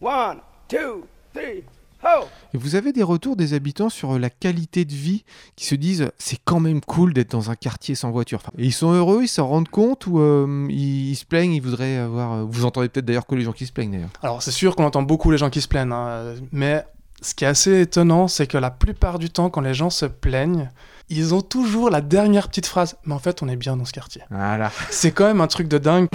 One, two, three, ho! Et vous avez des retours des habitants sur la qualité de vie qui se disent c'est quand même cool d'être dans un quartier sans voiture. Enfin, et ils sont heureux, ils s'en rendent compte ou euh, ils, ils se plaignent, ils voudraient avoir. euh, Vous entendez peut-être d'ailleurs que les gens qui se plaignent d'ailleurs. Alors c'est sûr qu'on entend beaucoup les gens qui se plaignent, hein, mais ce qui est assez étonnant, c'est que la plupart du temps, quand les gens se plaignent, ils ont toujours la dernière petite phrase. Mais en fait, on est bien dans ce quartier. Voilà. C'est quand même un truc de dingue.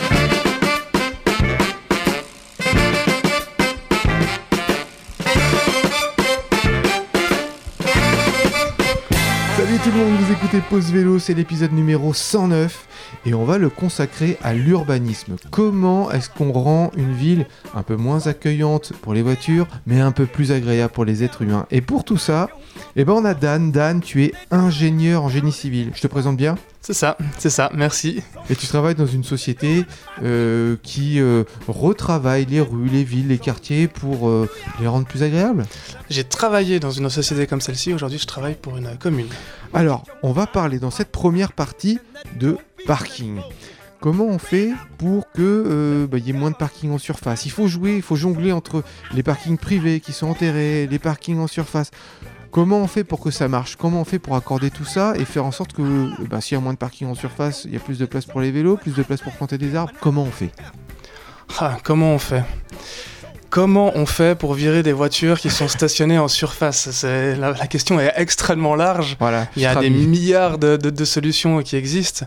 Pause Vélo, c'est l'épisode numéro 109 et on va le consacrer à l'urbanisme. Comment est-ce qu'on rend une ville un peu moins accueillante pour les voitures, mais un peu plus agréable pour les êtres humains? Et pour tout ça, eh ben on a Dan. Dan, tu es ingénieur en génie civil. Je te présente bien C'est ça, c'est ça, merci. Et tu travailles dans une société euh, qui euh, retravaille les rues, les villes, les quartiers pour euh, les rendre plus agréables? J'ai travaillé dans une société comme celle-ci, aujourd'hui je travaille pour une commune. Alors, on va parler dans cette première partie de parking. Comment on fait pour que bah, y ait moins de parking en surface? Il faut jouer, il faut jongler entre les parkings privés qui sont enterrés, les parkings en surface. Comment on fait pour que ça marche? Comment on fait pour accorder tout ça et faire en sorte que bah, s'il y a moins de parking en surface, il y a plus de place pour les vélos, plus de place pour planter des arbres? Comment on fait? Ah, comment on fait? Comment on fait pour virer des voitures qui sont stationnées en surface? La, la question est extrêmement large. Voilà. Il y a des milliards de, de- de solutions qui existent.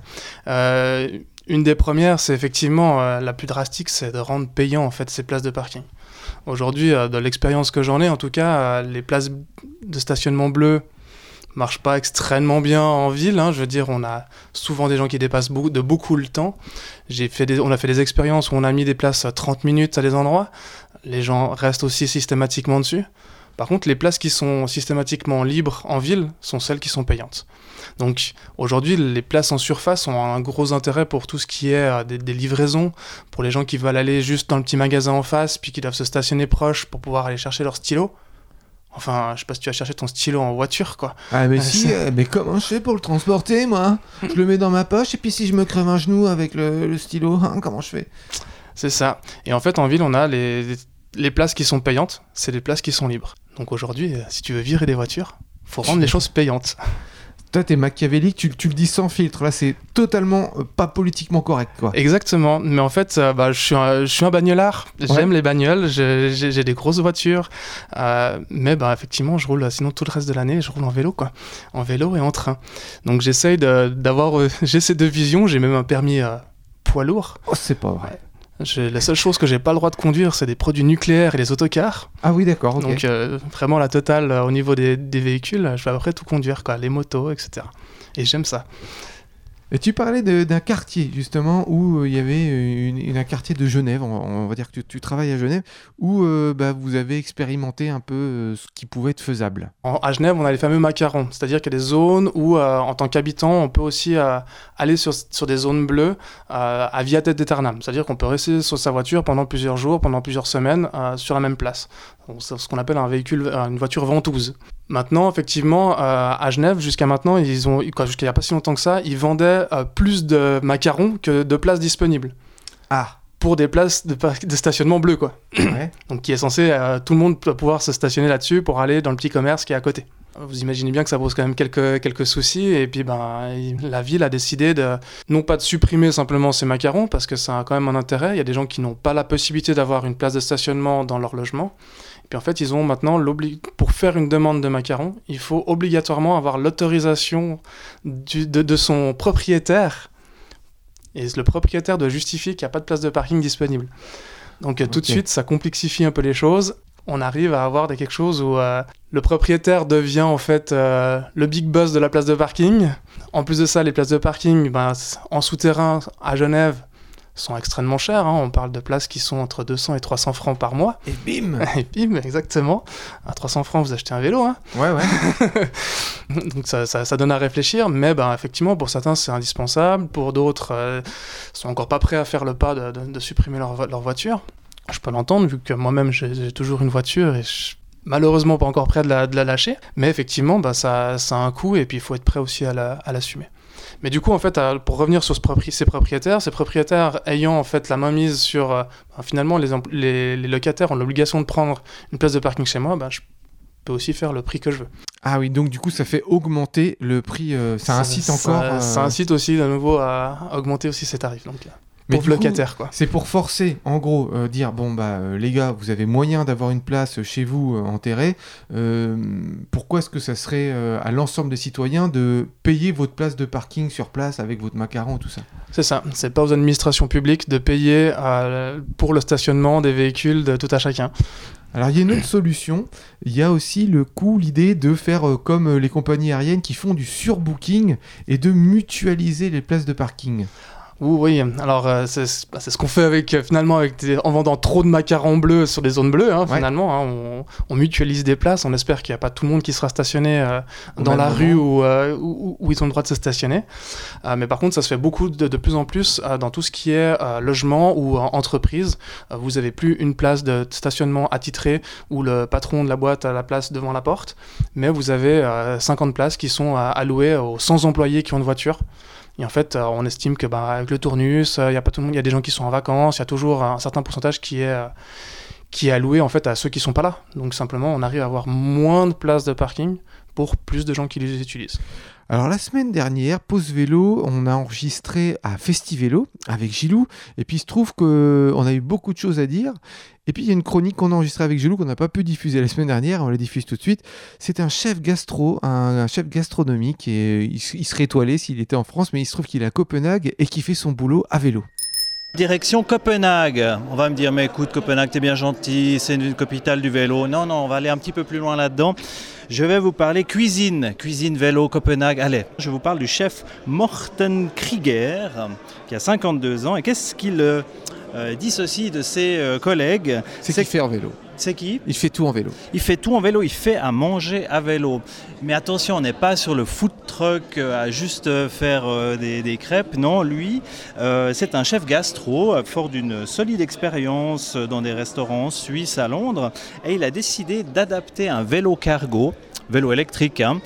Euh, une des premières, c'est effectivement euh, la plus drastique, c'est de rendre payant en fait ces places de parking. Aujourd'hui, euh, de l'expérience que j'en ai, en tout cas, euh, les places de stationnement bleu marchent pas extrêmement bien en ville. hein. Je veux dire, on a souvent des gens qui dépassent de beaucoup le temps. On a fait des expériences où on a mis des places à 30 minutes à des endroits. Les gens restent aussi systématiquement dessus. Par contre, les places qui sont systématiquement libres en ville sont celles qui sont payantes. Donc aujourd'hui, les places en surface ont un gros intérêt pour tout ce qui est euh, des, des livraisons, pour les gens qui veulent aller juste dans le petit magasin en face, puis qui doivent se stationner proche pour pouvoir aller chercher leur stylo. Enfin, je sais pas si tu vas chercher ton stylo en voiture, quoi. Ah mais Ah, si, euh, mais comment je fais pour le transporter moi? Je le mets dans ma poche et puis si je me crève un genou avec le, le stylo, hein, comment je fais? C'est ça. Et en fait, en ville, on a les, les places qui sont payantes, c'est les places qui sont libres. Donc aujourd'hui, euh, si tu veux virer des voitures, faut rendre les choses payantes. Toi t'es machiavélique, tu, tu le dis sans filtre, là c'est totalement euh, pas politiquement correct quoi. Exactement. Mais en fait, euh, bah, je, suis un, je suis un bagnolard. J'aime les bagnoles. J'ai des grosses voitures. Euh, mais bah, effectivement, je roule, sinon tout le reste de l'année, je roule en vélo, quoi. En vélo et en train. Donc j'essaye d'avoir. j'ai ces deux visions. J'ai même un permis poids lourd. Oh c'est pas vrai. La seule chose que j'ai pas le droit de conduire, c'est des produits nucléaires et les autocars. Ah oui d'accord. Donc euh, vraiment la totale euh, au niveau des, des véhicules, je vais à peu près tout conduire, quoi, les motos, etc. Et j'aime ça. Et tu parlais d'un quartier justement où euh, il y avait euh, un quartier de Genève, on, va dire que tu, travailles à Genève, où euh, bah, vous avez expérimenté un peu ce qui pouvait être faisable. En- à Genève, on a les fameux macarons, c'est-à-dire qu'il y a des zones où, en tant qu'habitant, on peut aussi aller sur, sur des zones bleues à via tête aeternam, c'est-à-dire qu'on peut rester sur sa voiture pendant plusieurs jours, pendant plusieurs semaines, sur la même place. Ce qu'on appelle un véhicule, euh, une voiture ventouse. Maintenant, effectivement, euh, à Genève, jusqu'à maintenant, ils ont, quoi, jusqu'à il n'y a pas si longtemps que ça, ils vendaient euh, plus de macarons que de places disponibles Ah pour des places de, stationnement bleu, quoi. ouais. Donc qui est censé, euh, tout le monde doit pouvoir se stationner là-dessus pour aller dans le petit commerce qui est à côté. Vous imaginez bien que ça pose quand même quelques, quelques soucis, et puis ben, la ville a décidé de, non pas de supprimer simplement ces macarons, parce que ça a quand même un intérêt, il y a des gens qui n'ont pas la possibilité d'avoir une place de stationnement dans leur logement, puis en fait ils ont maintenant, pour faire une demande de macarons, il faut obligatoirement avoir l'autorisation de, de son propriétaire, et le propriétaire doit justifier qu'il n'y a pas de place de parking disponible. Donc euh, tout de suite, ça complexifie un peu les choses. On arrive à avoir des, quelque chose où euh, le propriétaire devient en fait euh, le big boss de la place de parking. En plus de ça, les places de parking ben, en souterrain à Genève sont extrêmement chères. hein. On parle de places qui sont entre 200 et 300 francs par mois. Et bim Et bim, exactement. À 300 francs, vous achetez un vélo. Hein. Ouais ouais. Donc ça, ça- ça donne à réfléchir, mais ben, effectivement, pour certains, c'est indispensable. Pour d'autres, euh, sont encore pas prêts à faire le pas de, de- de supprimer leur, leur voiture. Je peux l'entendre, vu que moi-même, j'ai toujours une voiture et je suis malheureusement pas encore prêt de la, de la lâcher. Mais effectivement, ben, ça, ça a un coût et puis il faut être prêt aussi à la- à l'assumer. Mais du coup, en fait, pour revenir sur ces propriétaires, ces propriétaires ayant en fait la main mise sur, ben, finalement, les, les, locataires ont l'obligation de prendre une place de parking chez moi, ben, je peux aussi faire le prix que je veux. Ah oui, donc du coup, ça fait augmenter le prix. ça, incite encore. Ça, incite aussi de nouveau à, augmenter aussi ces tarifs. Donc, locataire, quoi. C'est pour forcer, en gros, euh, dire bon bah euh, les gars, vous avez moyen d'avoir une place chez vous euh, enterrée. pourquoi est-ce que ça serait à l'ensemble des citoyens de payer votre place de parking sur place avec votre macaron tout ça? C'est ça. C'est pas aux administrations publiques de payer pour le stationnement des véhicules de tout à chacun. Alors il y a une autre solution, il y a aussi le coup, l'idée de faire comme les compagnies aériennes qui font du surbooking et de mutualiser les places de parking. Oui, alors euh, bah, c'est ce qu'on fait avec euh, finalement avec en vendant trop de macarons bleus sur des zones bleues. Hein, finalement, hein, on, mutualise des places. On espère qu'il n'y a pas tout le monde qui sera stationné euh, dans la rue où, où, ils ont le droit de se stationner. mais par contre, ça se fait beaucoup de, de plus en plus dans tout ce qui est logement ou entreprise. vous n'avez plus une place de stationnement attitrée où le patron de la boîte a la place devant la porte, mais vous avez 50 places qui sont allouées aux 100 employés qui ont une voiture. Et en fait, euh, on estime que bah, avec le tournus, il euh, y a des gens qui sont en vacances, il y a toujours un certain pourcentage qui est euh, qui est alloué en fait à ceux qui sont pas là. Donc simplement, on arrive à avoir moins de places de parking pour plus de gens qui les utilisent. Alors la semaine dernière, Pause Vélo, on a enregistré à Festivélo avec Gilou, et puis il se trouve qu'on a eu beaucoup de choses à dire, et puis il y a une chronique qu'on a enregistrée avec Gilou qu'on n'a pas pu diffuser la semaine dernière, on la diffuse tout de suite. C'est un chef gastro, un, chef gastronomique, et il, il serait étoilé s'il était en France, mais il se trouve qu'il est à Copenhague et qu'il fait son boulot à vélo. Direction Copenhague. On va me dire, mais écoute, Copenhague, t'es bien gentil, c'est une capitale du vélo. Non, non, on va aller un petit peu plus loin là-dedans. Je vais vous parler cuisine, cuisine vélo Copenhague. Allez, je vous parle du chef Morten Krieger, qui a 52 ans. Et qu'est-ce qu'il euh, dissocie de ses euh, collègues? C'est qu'il fait en vélo. C'est qui? Il fait tout en vélo. Il fait tout en vélo, il fait à manger à vélo. Mais attention, on n'est pas sur le food truck euh, à juste faire euh, des, crêpes. Non, lui, euh, c'est un chef gastro, fort d'une solide expérience dans des restaurants suisses à Londres. Et il a décidé d'adapter un vélo cargo, vélo électrique, hein,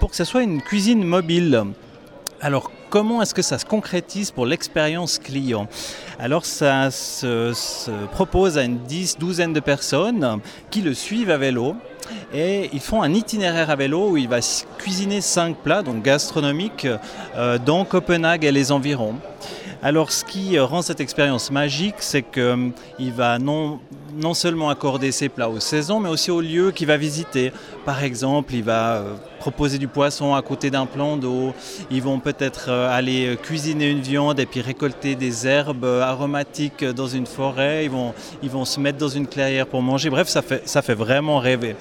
pour que ce soit une cuisine mobile. Alors comment est-ce que ça se concrétise pour l'expérience client? Alors ça se, propose à une dix, douzaine de personnes qui le suivent à vélo et ils font un itinéraire à vélo où il va cuisiner cinq plats, donc gastronomiques, euh, dans Copenhague et les environs. Alors ce qui rend cette expérience magique, c'est qu'il euh, va non, non seulement accorder ses plats aux saisons, mais aussi aux lieux qu'il va visiter. Par exemple, il va euh, proposer du poisson à côté d'un plan d'eau. Ils vont peut-être euh, aller cuisiner une viande et puis récolter des herbes aromatiques dans une forêt. Ils vont, se mettre dans une clairière pour manger. Bref, ça fait vraiment rêver.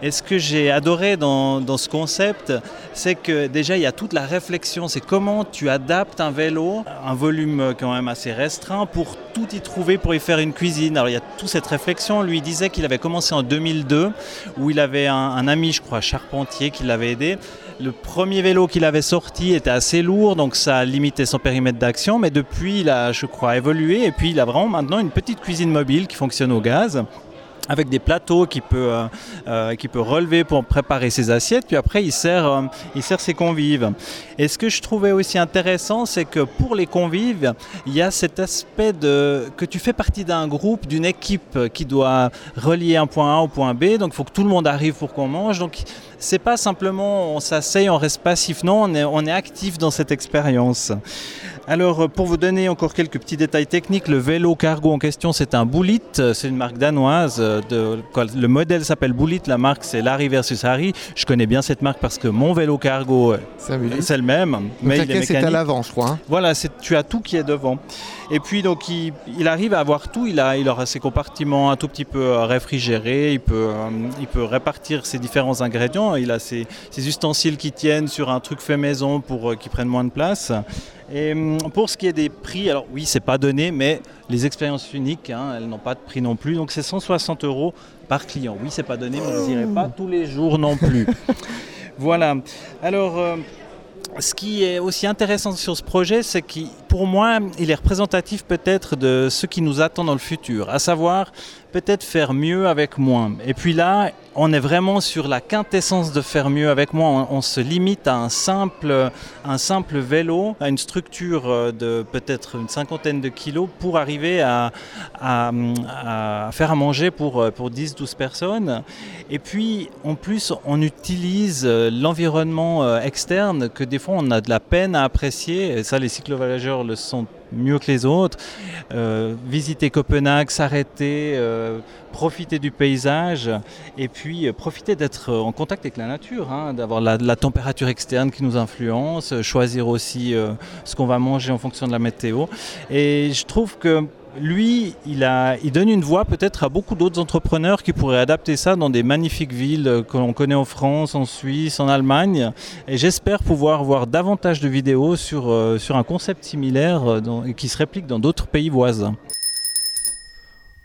Et ce que j'ai adoré dans, ce concept, c'est que déjà il y a toute la réflexion, c'est comment tu adaptes un vélo, un volume quand même assez restreint, pour tout y trouver, pour y faire une cuisine. Alors il y a toute cette réflexion. Lui disait qu'il avait commencé en 2002, où il avait un, ami, je crois, charpentier, qui l'avait aidé. Le premier vélo qu'il avait sorti était assez lourd, donc ça a limité son périmètre d'action. Mais depuis, il a, je crois, évolué. Et puis, il a vraiment maintenant une petite cuisine mobile qui fonctionne au gaz avec des plateaux qu'il peut, euh, euh, peut relever pour préparer ses assiettes, puis après il sert, euh, il sert ses convives. Et ce que je trouvais aussi intéressant, c'est que pour les convives, il y a cet aspect de que tu fais partie d'un groupe, d'une équipe qui doit relier un point A au point B, donc il faut que tout le monde arrive pour qu'on mange. Donc c'est pas simplement on s'asseye, on reste passif, non, on est, on est actif dans cette expérience. Alors, euh, pour vous donner encore quelques petits détails techniques, le vélo cargo en question, c'est un Bullitt. C'est une marque danoise. Euh, de, le modèle s'appelle Bullitt. La marque, c'est Larry versus Harry. Je connais bien cette marque parce que mon vélo cargo, euh, c'est le même. mais il est c'est à l'avant, je crois. Hein. Voilà, tu as tout qui est devant. Et puis, donc, il, arrive à avoir tout. Il, a, il aura ses compartiments un tout petit peu réfrigérés. Il peut, il peut répartir ses différents ingrédients. Il a ses, ses ustensiles qui tiennent sur un truc fait maison pour qu'ils prennent moins de place. Et hum, pour ce qui est des prix, alors oui, c'est pas donné, mais les expériences uniques, hein, elles n'ont pas de prix non plus. Donc c'est 160 euros par client. Oui, c'est pas donné, mais vous n'irez pas tous les jours non plus. voilà. Alors. Euh, ce qui est aussi intéressant sur ce projet, c'est qu'il pour moi, il est représentatif peut-être de ce qui nous attend dans le futur, à savoir peut-être faire mieux avec moins. Et puis là, on est vraiment sur la quintessence de faire mieux avec moins. On, se limite à un simple, un simple vélo, à une structure euh, de peut-être une cinquantaine de kilos pour arriver à, faire à manger pour, euh, pour 10-12 personnes. Et puis, en plus, on utilise euh, l'environnement externe que des fois on a de la peine à apprécier. Et ça, les cyclovoyageurs le sont mieux que les autres. Euh, visiter Copenhague, s'arrêter, euh, profiter du paysage et puis euh, profiter d'être en contact avec la nature, hein, d'avoir la, la, température externe qui nous influence, choisir aussi ce qu'on va manger en fonction de la météo. Et je trouve que lui, il, donne une voix peut-être à beaucoup d'autres entrepreneurs qui pourraient adapter ça dans des magnifiques villes que l'on connaît en France, en Suisse, en Allemagne. Et j'espère pouvoir voir davantage de vidéos sur, euh, un concept similaire euh, qui se réplique dans d'autres pays voisins.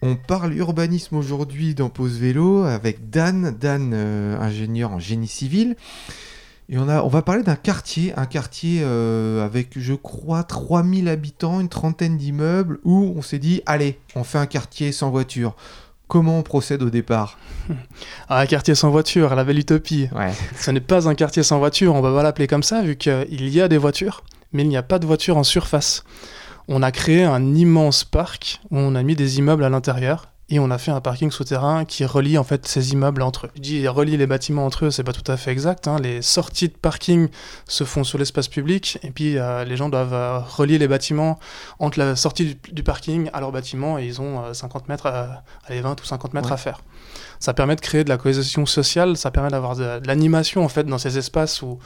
On parle urbanisme aujourd'hui dans Pause Vélo avec Dan, Dan, euh, ingénieur en génie civil. Et on, a, on va parler d'un quartier, un quartier euh, avec, je crois, 3000 habitants, une trentaine d'immeubles, où on s'est dit, allez, on fait un quartier sans voiture. Comment on procède au départ? Ah, Un quartier sans voiture, la belle utopie. Ouais. Ce n'est pas un quartier sans voiture, on va pas l'appeler comme ça, vu qu'il y a des voitures, mais il n'y a pas de voitures en surface. On a créé un immense parc où on a mis des immeubles à l'intérieur et on a fait un parking souterrain qui relie en fait ces immeubles entre eux. Je dis relie les bâtiments entre eux, c'est pas tout à fait exact. Hein. Les sorties de parking se font sur l'espace public et puis euh, les gens doivent euh, relier les bâtiments entre la sortie du, parking à leur bâtiment et ils ont 50 euh, mètres, à, allez 20 ou 50 mètres à faire. Ça permet de créer de la cohésion sociale, ça permet d'avoir de, l'animation en fait dans ces espaces où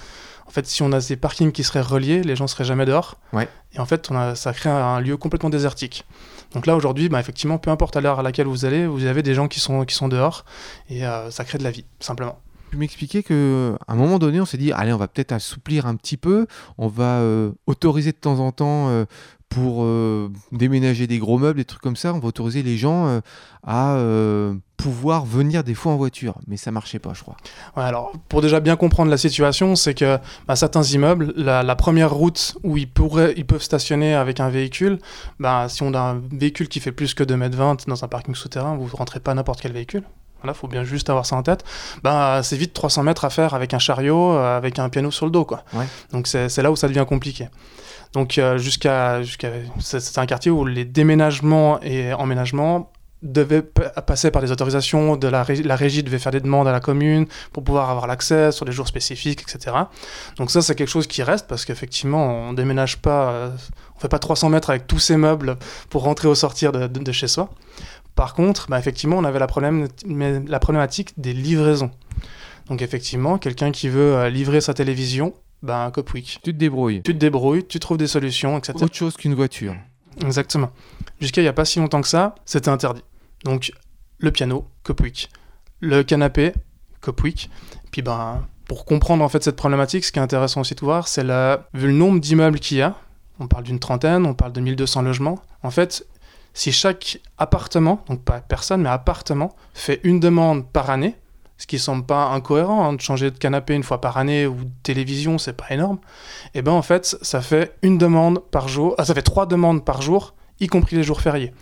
en fait, si on a ces parkings qui seraient reliés, les gens seraient jamais dehors. Ouais. Et en fait, on a, ça crée un lieu complètement désertique. Donc là, aujourd'hui, bah, effectivement, peu importe à l'heure à laquelle vous allez, vous avez des gens qui sont, qui sont dehors et euh, ça crée de la vie, simplement. Tu m'expliquais qu'à un moment donné, on s'est dit, allez, on va peut-être assouplir un petit peu, on va euh, autoriser de temps en temps euh, pour euh, déménager des gros meubles, des trucs comme ça, on va autoriser les gens euh, à euh, pouvoir venir des fois en voiture. Mais ça marchait pas, je crois. Ouais, alors, pour déjà bien comprendre la situation, c'est que bah, certains immeubles, la, première route où ils, pourraient, ils peuvent stationner avec un véhicule, bah, si on a un véhicule qui fait plus que 2,20 m dans un parking souterrain, vous ne rentrez pas n'importe quel véhicule. Voilà, faut bien juste avoir ça en tête. Ben, c'est vite 300 mètres à faire avec un chariot, avec un piano sur le dos, quoi. Ouais. Donc c'est là où ça devient compliqué. Donc euh, jusqu'à, jusqu'à c'est un quartier où les déménagements et emménagements devaient passer par des autorisations de la, la régie devait faire des demandes à la commune pour pouvoir avoir l'accès sur des jours spécifiques etc donc ça c'est quelque chose qui reste parce qu'effectivement on déménage pas euh, on fait pas 300 mètres avec tous ces meubles pour rentrer au sortir de, chez soi. Par contre bah, effectivement on avait la problématique des livraisons. Donc effectivement quelqu'un qui veut euh, livrer sa télévision ben, Copwick. Tu te débrouilles. Tu te débrouilles, tu trouves des solutions, etc. Autre chose qu'une voiture. Exactement. Jusqu'à il n'y a pas si longtemps que ça, c'était interdit. Donc, le piano, Copwick. Le canapé, Copwick. Puis, ben, pour comprendre en fait cette problématique, ce qui est intéressant aussi de voir, c'est la... vu le nombre d'immeubles qu'il y a, on parle d'une trentaine, on parle de 1200 logements, en fait, si chaque appartement, donc pas personne, mais appartement, fait une demande par année, ce qui semble pas incohérent hein, de changer de canapé une fois par année ou de télévision, c'est pas énorme. Et eh ben en fait, ça fait une demande par jour, ah, ça fait trois demandes par jour, y compris les jours fériés.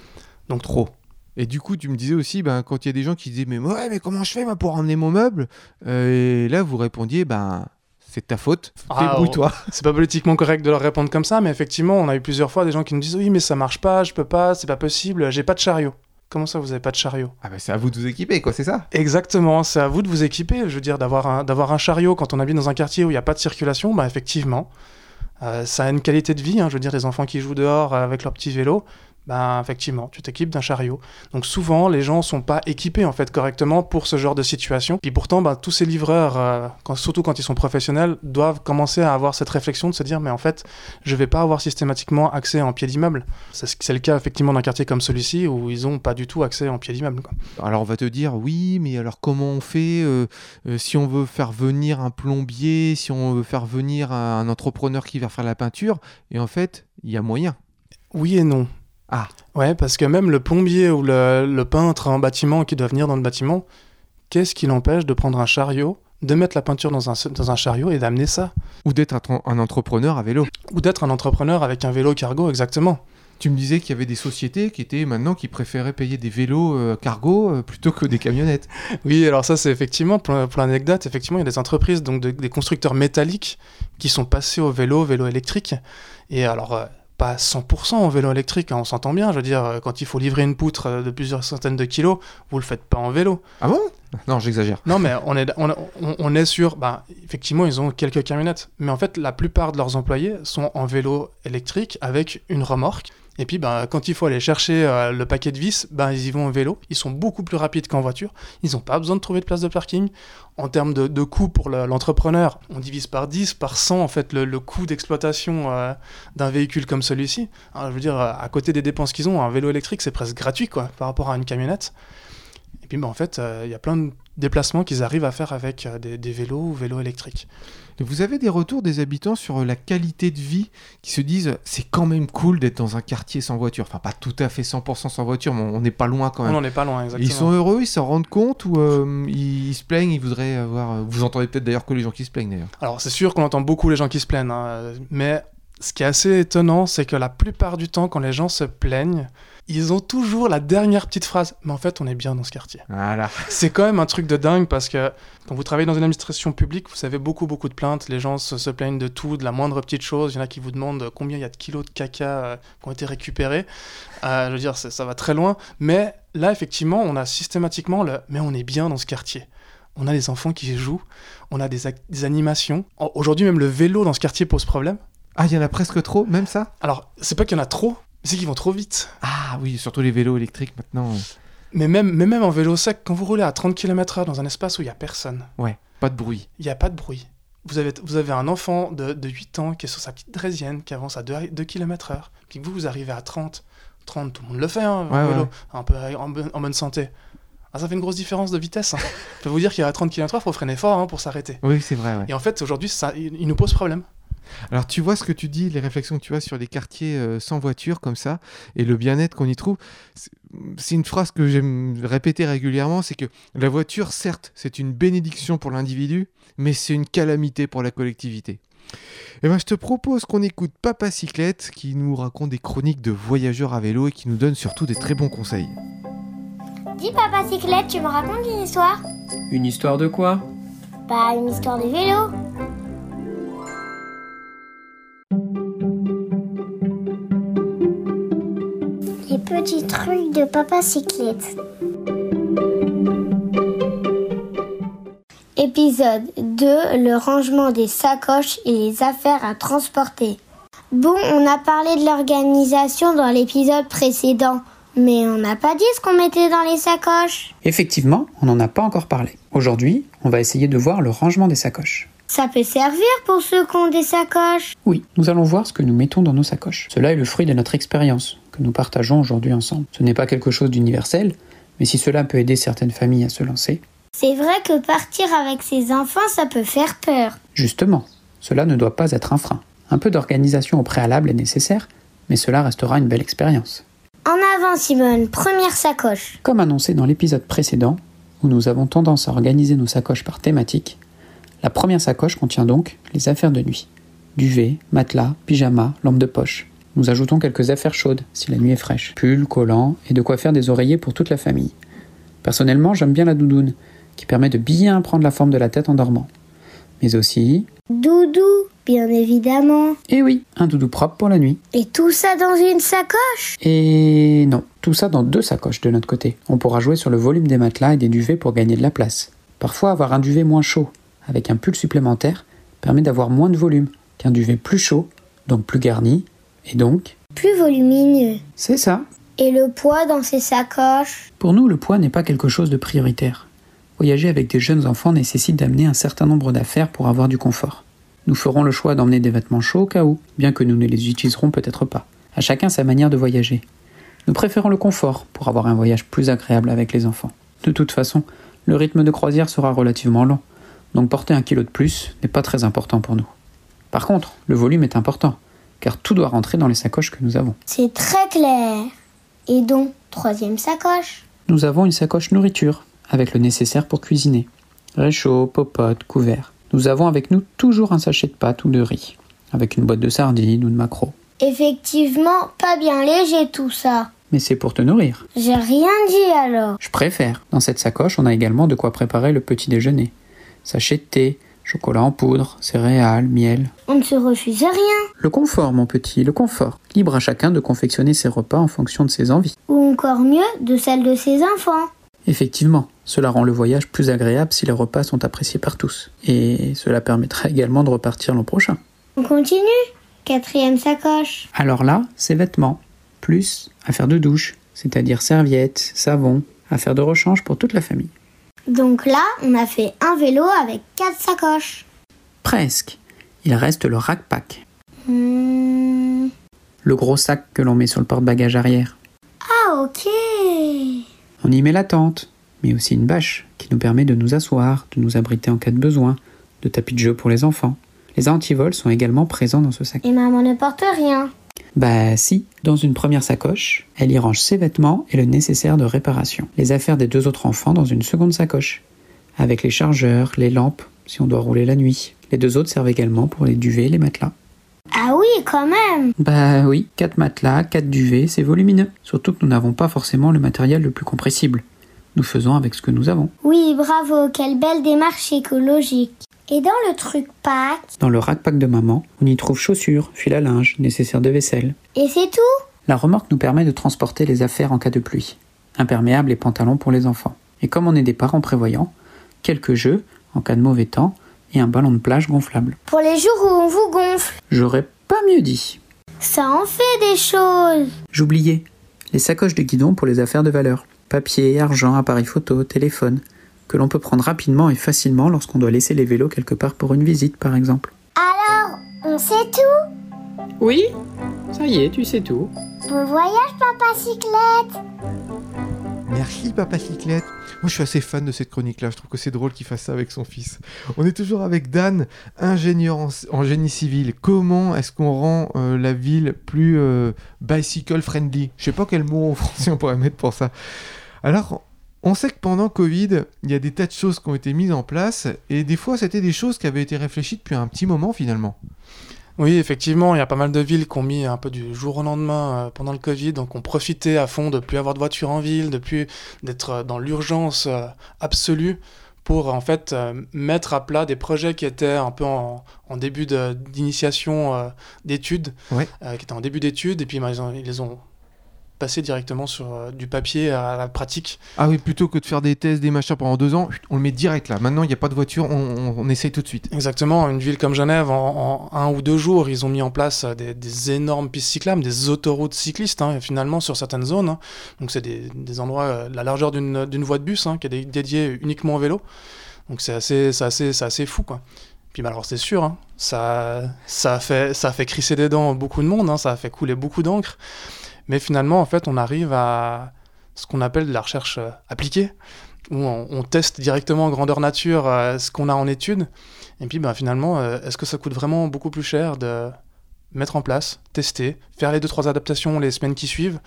Donc trop. Et du coup, tu me disais aussi, ben, quand il y a des gens qui disaient, mais ouais, mais comment je fais moi, pour emmener mon meuble? Euh, Et là, vous répondiez, ben, c'est ta faute, ah, débrouille-toi. c'est pas politiquement correct de leur répondre comme ça, mais effectivement, on a eu plusieurs fois des gens qui nous disent, oui, mais ça marche pas, je peux pas, c'est pas possible, j'ai pas de chariot. Comment ça, vous n'avez pas de chariot? Ah bah c'est à vous de vous équiper, quoi, c'est ça? Exactement, c'est à vous de vous équiper. Je veux dire, d'avoir un, d'avoir un chariot quand on habite dans un quartier où il n'y a pas de circulation, bah effectivement, euh, ça a une qualité de vie. Hein. je veux dire, les enfants qui jouent dehors avec leur petit vélo, ben effectivement, tu t'équipes d'un chariot. Donc souvent, les gens sont pas équipés en fait correctement pour ce genre de situation. Puis pourtant, ben, tous ces livreurs, euh, surtout quand ils sont professionnels, doivent commencer à avoir cette réflexion de se dire, mais en fait, je vais pas avoir systématiquement accès en pied d'immeuble. C'est le cas effectivement d'un quartier comme celui-ci où ils ont pas du tout accès en pied d'immeuble. Alors on va te dire, oui, mais alors comment on fait euh, euh, si on veut faire venir un plombier, si on veut faire venir un entrepreneur qui va faire la peinture? Et en fait, il y a moyen. Oui et non. Ah. Ouais, parce que même le plombier ou le, peintre en bâtiment qui doit venir dans le bâtiment, qu'est-ce qui l'empêche de prendre un chariot, de mettre la peinture dans un, dans un chariot et d'amener ça? Ou d'être un, un entrepreneur à vélo. Ou d'être un entrepreneur avec un vélo cargo, exactement. Tu me disais qu'il y avait des sociétés qui étaient maintenant qui préféraient payer des vélos euh, cargo euh, plutôt que des camionnettes. Oui, alors ça c'est effectivement pour, pour l'anecdote, effectivement il y a des entreprises donc de- des constructeurs métalliques qui sont passés au vélo, vélo électrique. Et alors euh, pas 100% au vélo électrique, hein, on s'entend bien. Je veux dire, euh, quand il faut livrer une poutre euh, de plusieurs centaines de kilos, vous le faites pas en vélo. Ah bon? Non, j'exagère. Non, mais on est, on, on- on est sur. Bah, effectivement, ils ont quelques camionnettes. Mais en fait, la plupart de leurs employés sont en vélo électrique avec une remorque. Et puis, bah, quand il faut aller chercher euh, le paquet de vis, bah, ils y vont en vélo. Ils sont beaucoup plus rapides qu'en voiture. Ils n'ont pas besoin de trouver de place de parking. En termes de, coût pour le- l'entrepreneur, on divise par 10, par 100, en fait, le, coût d'exploitation euh, d'un véhicule comme celui-ci. Alors, je veux dire, à côté des dépenses qu'ils ont, un vélo électrique, c'est presque gratuit, quoi, par rapport à une camionnette. Et puis, bah, en fait, euh, il y a plein de déplacements qu'ils arrivent à faire avec des, des vélos ou vélos électriques. Vous avez des retours des habitants sur la qualité de vie qui se disent c'est quand même cool d'être dans un quartier sans voiture. Enfin, pas tout à fait 100% sans voiture, mais on n'est pas loin quand On même. n'en est pas loin, exactement. Ils sont heureux, ils s'en rendent compte ou euh, ils, ils se plaignent, ils voudraient avoir. Vous entendez peut-être d'ailleurs que les gens qui se plaignent d'ailleurs. Alors, c'est sûr qu'on entend beaucoup les gens qui se plaignent, hein, mais ce qui est assez étonnant, c'est que la plupart du temps, quand les gens se plaignent, ils ont toujours la dernière petite phrase. Mais en fait, on est bien dans ce quartier. Voilà. C'est quand même un truc de dingue parce que quand vous travaillez dans une administration publique, vous avez beaucoup, beaucoup de plaintes. Les gens se, se plaignent de tout, de la moindre petite chose. Il y en a qui vous demandent combien il y a de kilos de caca euh, qui ont été récupérés. Euh, je veux dire, ça va très loin. Mais là, effectivement, on a systématiquement le mais on est bien dans ce quartier. On a des enfants qui jouent, on a des, animations. Aujourd'hui, même le vélo dans ce quartier pose problème. Ah, il y en a presque trop, même ça? Alors, c'est pas qu'il y en a trop, mais c'est qu'ils vont trop vite. Ah oui, surtout les vélos électriques maintenant. Mais même, mais même en vélo sec, quand vous roulez à 30 km/h dans un espace où il y a personne, Ouais, pas de bruit. il n'y a pas de bruit. Vous avez, vous avez un enfant de, de 8 ans qui est sur sa petite draisienne, qui avance à 2, km/h, puis que vous, vous arrivez à 30. 30, tout le monde le fait, hein, Ouais, vélo, ouais. un peu en, bonne- en bonne santé. Ah, ça fait une grosse différence de vitesse. hein. Je peux vous dire qu'à 30 km/h, il faut freiner fort hein, pour s'arrêter. Oui, c'est vrai, ouais. Et en fait, aujourd'hui, ça, il, il nous pose problème. Alors tu vois ce que tu dis, les réflexions que tu as sur les quartiers euh, sans voiture comme ça, et le bien-être qu'on y trouve, c'est- une phrase que j'aime répéter régulièrement, c'est que la voiture, certes, c'est une bénédiction pour l'individu, mais c'est une calamité pour la collectivité. Et ben, je te propose qu'on écoute Papa Cyclette qui nous raconte des chroniques de voyageurs à vélo et qui nous donne surtout des très bons conseils. Dis papa cyclette, tu me racontes une histoire? Une histoire de quoi? Bah une histoire de vélo. Petits trucs de papa cyclette. Épisode 2 Le rangement des sacoches et les affaires à transporter. Bon, on a parlé de l'organisation dans l'épisode précédent, mais on n'a pas dit ce qu'on mettait dans les sacoches. Effectivement, on n'en a pas encore parlé. Aujourd'hui, on va essayer de voir le rangement des sacoches. Ça peut servir pour ceux qui ont des sacoches. Oui, nous allons voir ce que nous mettons dans nos sacoches. Cela est le fruit de notre expérience, que nous partageons aujourd'hui ensemble. Ce n'est pas quelque chose d'universel, mais si cela peut aider certaines familles à se lancer, C'est vrai que partir avec ses enfants, ça peut faire peur. justement, cela ne doit pas être un frein. Un peu d'organisation au préalable est nécessaire, mais cela restera une belle expérience. En avant, Simone, première sacoche. Comme annoncé dans l'épisode précédent, où nous avons tendance à organiser nos sacoches par thématique, la première sacoche contient donc les affaires de nuit. Duvet, matelas, pyjama, lampe de poche. Nous ajoutons quelques affaires chaudes si la nuit est fraîche. Pull, collants et de quoi faire des oreillers pour toute la famille. Personnellement, j'aime bien la doudoune, qui permet de bien prendre la forme de la tête en dormant. Mais aussi, Doudou, bien évidemment. et oui, un doudou propre pour la nuit. Et tout ça dans une sacoche? Et non, tout ça dans deux sacoches de notre côté. On pourra jouer sur le volume des matelas et des duvets pour gagner de la place. Parfois, avoir un duvet moins chaud, avec un pull supplémentaire, permet d'avoir moins de volume qu'un duvet plus chaud, donc plus garni, et donc, Plus volumineux. c'est ça. Et le poids dans ces sacoches? Pour nous, le poids n'est pas quelque chose de prioritaire. Voyager avec des jeunes enfants nécessite d'amener un certain nombre d'affaires pour avoir du confort. Nous ferons le choix d'emmener des vêtements chauds au cas où, bien que nous ne les utiliserons peut-être pas. À chacun sa manière de voyager. Nous préférons le confort pour avoir un voyage plus agréable avec les enfants. De toute façon, le rythme de croisière sera relativement lent, donc porter un kilo de plus n'est pas très important pour nous. Par contre, le volume est important, car tout doit rentrer dans les sacoches que nous avons. C'est très clair. Et donc, troisième sacoche. Nous avons une sacoche nourriture, avec le nécessaire pour cuisiner. Réchaud, popote, couvert. Nous avons avec nous toujours un sachet de pâtes ou de riz, avec une boîte de sardines ou de maquereau. Effectivement, pas bien léger tout ça. Mais c'est pour te nourrir. J'ai rien dit alors. Je préfère. Dans cette sacoche, on a également de quoi préparer le petit déjeuner. Sachet de thé, chocolat en poudre, céréales, miel. On ne se refuse rien. Le confort, mon petit, le confort. Libre à chacun de confectionner ses repas en fonction de ses envies. Ou encore mieux, de celle de ses enfants. Effectivement, cela rend le voyage plus agréable si les repas sont appréciés par tous. Et cela permettra également de repartir l'an prochain. On continue Quatrième sacoche. Alors là, c'est vêtements, plus affaires de douche, c'est-à-dire serviettes, savon, affaires de rechange pour toute la famille. Donc là, on a fait un vélo avec quatre sacoches. Presque. Il reste le rack-pack, Hmm. le gros sac que l'on met sur le porte-bagages arrière. Ah ok. On y met la tente, mais aussi une bâche qui nous permet de nous asseoir, de nous abriter en cas de besoin, de tapis de jeu pour les enfants. Les antivols sont également présents dans ce sac. Et maman ne porte rien. Bah si, dans une première sacoche, elle y range ses vêtements et le nécessaire de réparation. Les affaires des deux autres enfants dans une seconde sacoche, avec les chargeurs, les lampes, si on doit rouler la nuit. Les deux autres servent également pour les duvets et les matelas. Ah oui, quand même. Bah oui, 4 matelas, 4 duvets, c'est volumineux. Surtout que nous n'avons pas forcément le matériel le plus compressible. Nous faisons avec ce que nous avons. Oui, bravo, quelle belle démarche écologique. Et dans le truc pack, Dans le rack-pack de maman, on y trouve chaussures, fil à linge, nécessaire de vaisselle. et c'est tout? La remorque nous permet de transporter les affaires en cas de pluie. Imperméables et pantalons pour les enfants. Et comme on est des parents prévoyants, quelques jeux en cas de mauvais temps et un ballon de plage gonflable. Pour les jours où on vous gonfle. J'aurais pas mieux dit. Ça en fait des choses. J'oubliais. Les sacoches de guidon pour les affaires de valeur. Papier, argent, appareil photo, téléphone. Que l'on peut prendre rapidement et facilement lorsqu'on doit laisser les vélos quelque part pour une visite par exemple. Alors, on sait tout? Oui Ça y est, tu sais tout. Bon voyage, papa cyclette Merci Papa Cyclette. Moi je suis assez fan de cette chronique-là, je trouve que c'est drôle qu'il fasse ça avec son fils. On est toujours avec Dan, ingénieur en, en génie civil. Comment est-ce qu'on rend euh, la ville plus euh, bicycle friendly? Je sais pas quel mot en français on pourrait mettre pour ça. Alors, on sait que pendant Covid, il y a des tas de choses qui ont été mises en place, et des fois c'était des choses qui avaient été réfléchies depuis un petit moment finalement. Oui, effectivement, il y a pas mal de villes qui ont mis un peu du jour au lendemain euh, pendant le Covid, donc on profitait à fond de plus avoir de voiture en ville, de plus d'être euh, dans l'urgence euh, absolue pour en fait euh, mettre à plat des projets qui étaient un peu en, en début d'initiation d'études, Ouais. qui étaient en début d'études, et puis ben, ils, ont- ils les ont passés directement sur euh, du papier à la pratique. Ah oui, plutôt que de faire des tests, des machins pendant deux ans, on le met direct là. Maintenant il n'y a pas de voiture, on, on- on essaye tout de suite. Exactement, une ville comme Genève, en, en un ou deux jours, ils ont mis en place euh, des, des énormes pistes cyclables, des autoroutes cyclistes, hein, finalement, sur certaines zones. hein. Donc, c'est des, des endroits, euh, la largeur d'une voie de bus, hein, qui est dé- dédiée uniquement au vélo. Donc, c'est assez, assez, assez fou, quoi. Puis, bah, alors, c'est sûr, hein, ça, ça, a fait, ça a fait crisser des dents beaucoup de monde, hein, ça a fait couler beaucoup d'encre. Mais finalement, en fait, on arrive à ce qu'on appelle de la recherche euh, appliquée, où on, teste directement en grandeur nature euh, ce qu'on a en étude. Et puis bah, finalement, euh, est-ce que ça coûte vraiment beaucoup plus cher de mettre en place, tester, faire les deux trois adaptations les semaines qui suivent,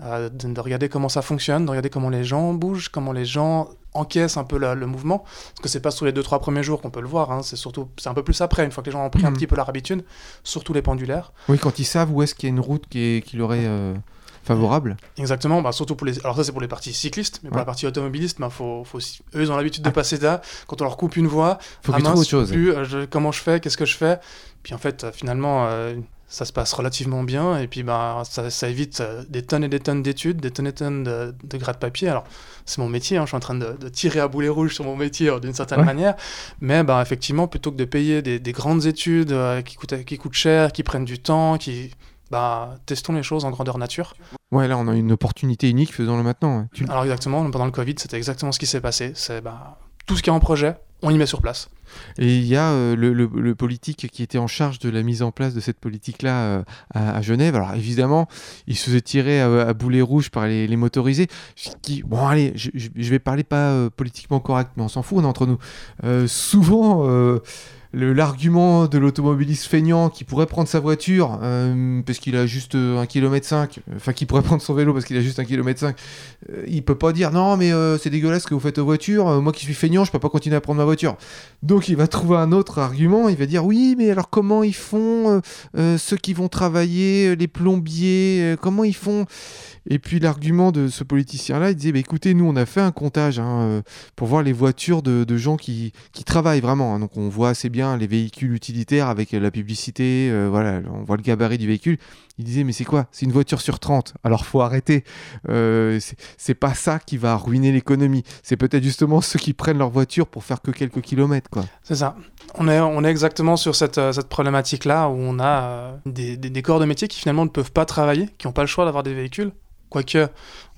de regarder comment ça fonctionne, de regarder comment les gens bougent, comment les gens encaissent un peu la- le mouvement, parce que c'est pas sur les deux trois premiers jours qu'on peut le voir, hein, c'est surtout c'est un peu plus après, une fois que les gens ont pris un Mhm. petit peu leur habitude, surtout les pendulaires. Oui, quand ils savent où est-ce qu'il y a une route qui, est, qui leur est euh, favorable. Exactement, bah, surtout pour les. Alors ça c'est pour les parties cyclistes, mais pour la partie automobiliste, bah, faut, faut aussi- eux ils ont l'habitude de passer là. Quand on leur coupe une voie, Faut ah mince, autre chose. plus, euh, je- comment je fais, qu'est-ce que je fais? Puis en fait, euh, finalement, euh, ça se passe relativement bien, et puis bah, ça, ça évite euh, des tonnes et des tonnes d'études, des tonnes et tonnes de, de gras de papier. Alors, c'est mon métier, hein, je suis en train de, de tirer à boulet rouge sur mon métier euh, d'une certaine Ouais. manière, mais bah, effectivement, plutôt que de payer des, des grandes études euh, qui, coûtent, qui coûtent cher, qui prennent du temps, qui. Bah, testons les choses en grandeur nature. Ouais, là on a une opportunité unique, faisons-le maintenant. ouais. Tu- Alors exactement, pendant le Covid, c'était exactement ce qui s'est passé. C'est bah, tout ce qui est en projet, on y met sur place. Et il y a euh, le, politique qui était en charge de la mise en place de cette politique-là euh, à, Genève. Alors évidemment, il se faisait tirer à, à boulet rouge par les, motorisés. Bon allez, je, vais parler pas euh, politiquement correct, mais on s'en fout, on est entre nous. Souvent, l'argument de l'automobiliste feignant qui pourrait prendre sa voiture euh, parce qu'il a juste euh, un kilomètre 5, enfin qui pourrait prendre son vélo parce qu'il a juste un kilomètre 5, euh, il peut pas dire non mais euh, c'est dégueulasse ce que vous faites aux voitures, euh, moi qui suis feignant je peux pas continuer à prendre ma voiture. Donc il va trouver un autre argument, il va dire oui mais alors comment ils font ceux qui vont travailler, les plombiers, comment ils font et puis l'argument de ce politicien-là, il disait, bah, écoutez, nous, on a fait un comptage hein, euh, pour voir les voitures de, gens qui, travaillent vraiment. hein. Donc on voit assez bien les véhicules utilitaires avec euh, la publicité, euh, voilà, on voit le gabarit du véhicule. Il disait, mais c'est quoi? C'est une voiture sur 30. Alors faut arrêter. Euh, c'est- pas ça qui va ruiner l'économie. C'est peut-être justement ceux qui prennent leur voiture pour faire que quelques kilomètres. C'est ça. On est, exactement sur cette, problématique-là où on a des- des corps de métier qui finalement ne peuvent pas travailler, qui n'ont pas le choix d'avoir des véhicules. Quoique,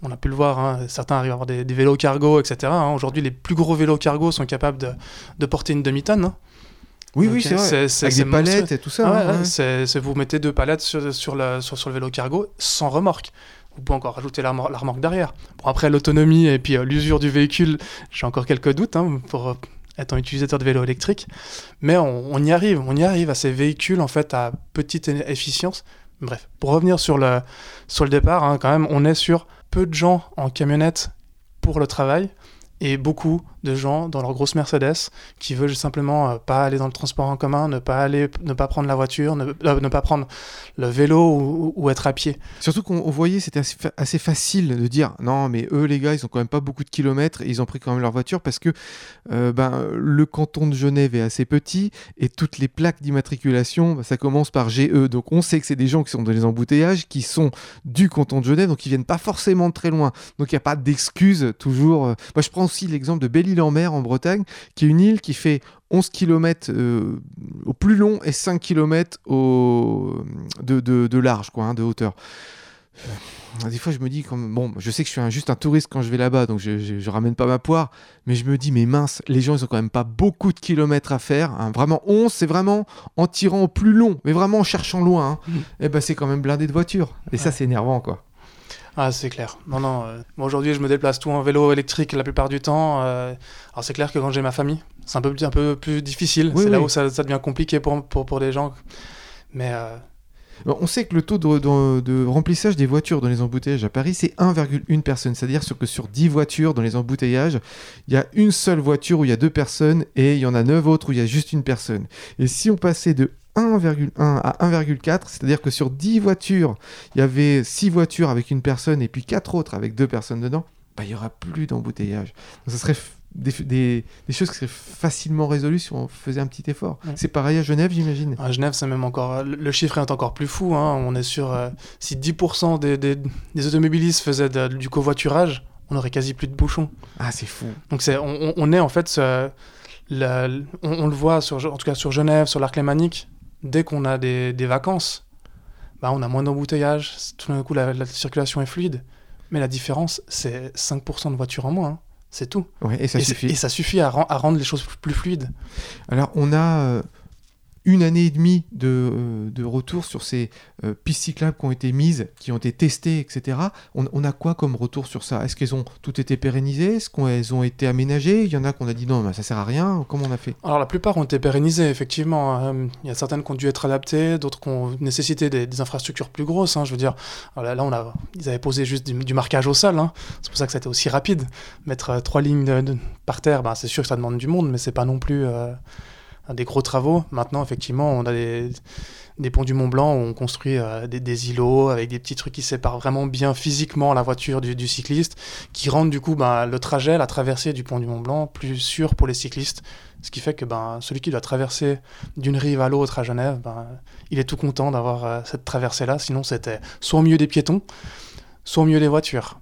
on a pu le voir, hein, certains arrivent à avoir des, des vélos cargo, etc. hein. Aujourd'hui, les plus gros vélos cargo sont capables de, de porter une demi-tonne. hein. Oui, Donc, oui, c'est vrai. c'est- Avec des palettes monstrueux. et tout ça. Ah ouais, ouais, ouais. c'est- c'est vous mettez deux palettes sur, sur, le, sur, sur le vélo cargo sans remorque. Vous pouvez encore rajouter la, remor- la remorque derrière. Bon, après, l'autonomie et puis euh, l'usure du véhicule, j'ai encore quelques doutes hein, pour euh, être un utilisateur de vélo électrique. Mais on, on y arrive, on y arrive à ces véhicules en fait à petite efficience. Bref, pour revenir sur le, départ, hein, quand même, on est sur peu de gens en camionnette pour le travail et beaucoup de gens dans leur grosse Mercedes qui veulent simplement euh, pas aller dans le transport en commun, ne pas aller, ne pas prendre la voiture, ne, euh, pas prendre le vélo ou, être à pied. Surtout qu'on on voyait, c'était assez, fa- assez facile de dire non, mais eux, les gars, ils ont quand même pas beaucoup de kilomètres et ils ont pris quand même leur voiture parce que euh, ben, le canton de Genève est assez petit et toutes les plaques d'immatriculation, ben, ça commence par GE. Donc on sait que c'est des gens qui sont dans les embouteillages, qui sont du canton de Genève, donc ils viennent pas forcément de très loin. Donc il n'y a pas d'excuse toujours. Moi, je prends aussi l'exemple de Belle-Île-en-Mer en Bretagne, qui est une île qui fait 11 km au plus long et 5 km au, de, de- de large, quoi, hein, de hauteur. Euh, Des fois, je me dis, comme, bon, je sais que je suis un- juste un touriste quand je vais là-bas, donc je, je, je ramène pas ma poire, mais je me dis, mais mince, les gens, ils ont quand même pas beaucoup de kilomètres à faire. hein. Vraiment, 11, c'est vraiment en tirant au plus long, mais vraiment en cherchant loin. hein. Mhm. Et ben, c'est quand même blindé de voitures. Et ça, c'est énervant, quoi. Ah, c'est clair. Non, non. euh, moi, aujourd'hui, je me déplace tout en vélo électrique la plupart du temps. euh, alors, c'est clair que quand j'ai ma famille, c'est un peu, un peu plus difficile. Oui, c'est là où ça, ça devient compliqué pour, pour, pour les gens. Mais euh, On sait que le taux de, de- de remplissage des voitures dans les embouteillages à Paris, c'est 1,1 personne. C'est-à-dire que sur 10 voitures dans les embouteillages, il y a une seule voiture où il y a deux personnes et il y en a 9 autres où il y a juste une personne. Et si on passait de 1,1 à 1,4, c'est-à-dire que sur 10 voitures, il y avait 6 voitures avec une personne et puis 4 autres avec deux personnes dedans, bah, il n'y aura plus d'embouteillage. Donc, Ce serait des, des- des choses qui seraient facilement résolues si on faisait un petit effort. Ouais. C'est pareil à Genève, j'imagine. à Genève, c'est même encore. Le, chiffre est encore plus fou. hein. On est sur. euh, si 10% des, automobilistes faisaient de- du covoiturage, on aurait quasi plus de bouchons. Ah, c'est fou. Donc c'est, on, on- on est en fait, ce- la- on, on le voit sur, en tout cas sur Genève, sur l'arc lémanique, dès qu'on a des, des vacances, bah on a moins d'embouteillages, tout d'un coup la, la circulation est fluide. Mais la différence, c'est 5% de voitures en moins, hein. c'est tout. Ouais, et ça et, suffit. et ça suffit à, à rendre les choses plus fluides. Alors, on a euh, une année et demie de, euh, de retour sur ces euh, pistes cyclables qui ont été mises, qui ont été testées, etc. On, a quoi comme retour sur ça? Est-ce qu'elles ont toutes été pérennisées? Est-ce qu'elles ont été aménagées? Il y en a qu'on a dit non, bah, ça sert à rien. Comment on a fait? Alors la plupart ont été pérennisées, effectivement. Euh, Il y a certaines qui ont dû être adaptées, d'autres qui ont nécessité des, infrastructures plus grosses. hein. Je veux dire, là, ils avaient posé juste du, marquage au sol. hein. C'est pour ça que ça a été aussi rapide. Mettre euh, trois lignes par terre, ben, c'est sûr que ça demande du monde, mais c'est pas non plus des gros travaux. Maintenant, effectivement, on a des, ponts du Mont Blanc où on construit euh, des, îlots avec des petits trucs qui séparent vraiment bien physiquement la voiture du, du cycliste, qui rendent du coup ben, le trajet, la traversée du pont du Mont Blanc plus sûr pour les cyclistes. Ce qui fait que ben, celui qui doit traverser d'une rive à l'autre à Genève, ben, il est tout content d'avoir euh, cette traversée-là. Sinon, c'était soit au milieu des piétons, soit au milieu des voitures.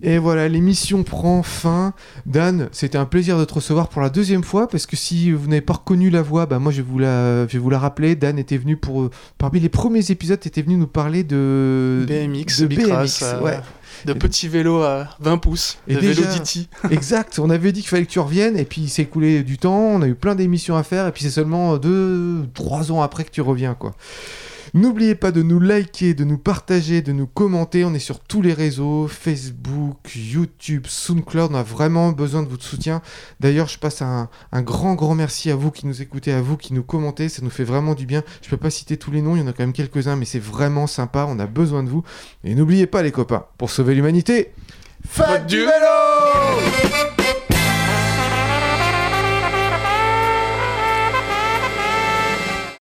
Et voilà, l'émission prend fin. Dan, c'était un plaisir de te recevoir pour la deuxième fois, parce que si vous n'avez pas reconnu la voix, bah moi je vais vous la, je vais vous la rappeler. Dan était venu pour, parmi les premiers épisodes, était venu nous parler de BMX, de BMX, euh, ouais. de petits vélos à 20 pouces, Et de déjà- Diti. Exact, on avait dit qu'il fallait que tu reviennes et puis il s'est écoulé du temps, on a eu plein d'émissions à faire et puis c'est seulement deux, trois ans après que tu reviens quoi. N'oubliez pas de nous liker, de nous partager, de nous commenter. On est sur tous les réseaux, Facebook, YouTube, SoundCloud. On a vraiment besoin de votre soutien. D'ailleurs, je passe un, grand, grand merci à vous qui nous écoutez, à vous qui nous commentez. Ça nous fait vraiment du bien. Je peux pas citer tous les noms, il y en a quand même quelques-uns, mais c'est vraiment sympa. On a besoin de vous. Et n'oubliez pas, les copains, pour sauver l'humanité, faites du vélo